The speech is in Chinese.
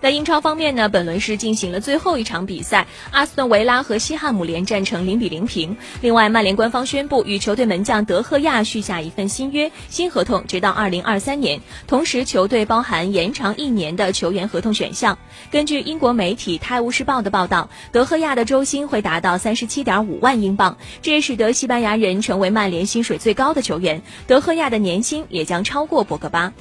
在英超方面呢本轮是进行了最后一场比赛阿斯顿维拉和西汉姆联战成零比零平。另外曼联官方宣布与球队门将德赫亚续下一份新约新合同直到二零二三年。同时球队包含延长一年的球员合同选项。根据英国媒体泰晤士报的报道德赫亚的周薪会达到三十七点五万英镑这也使得西班牙人成为曼联薪水最高的球员。德赫亚的年薪也将超过博格巴。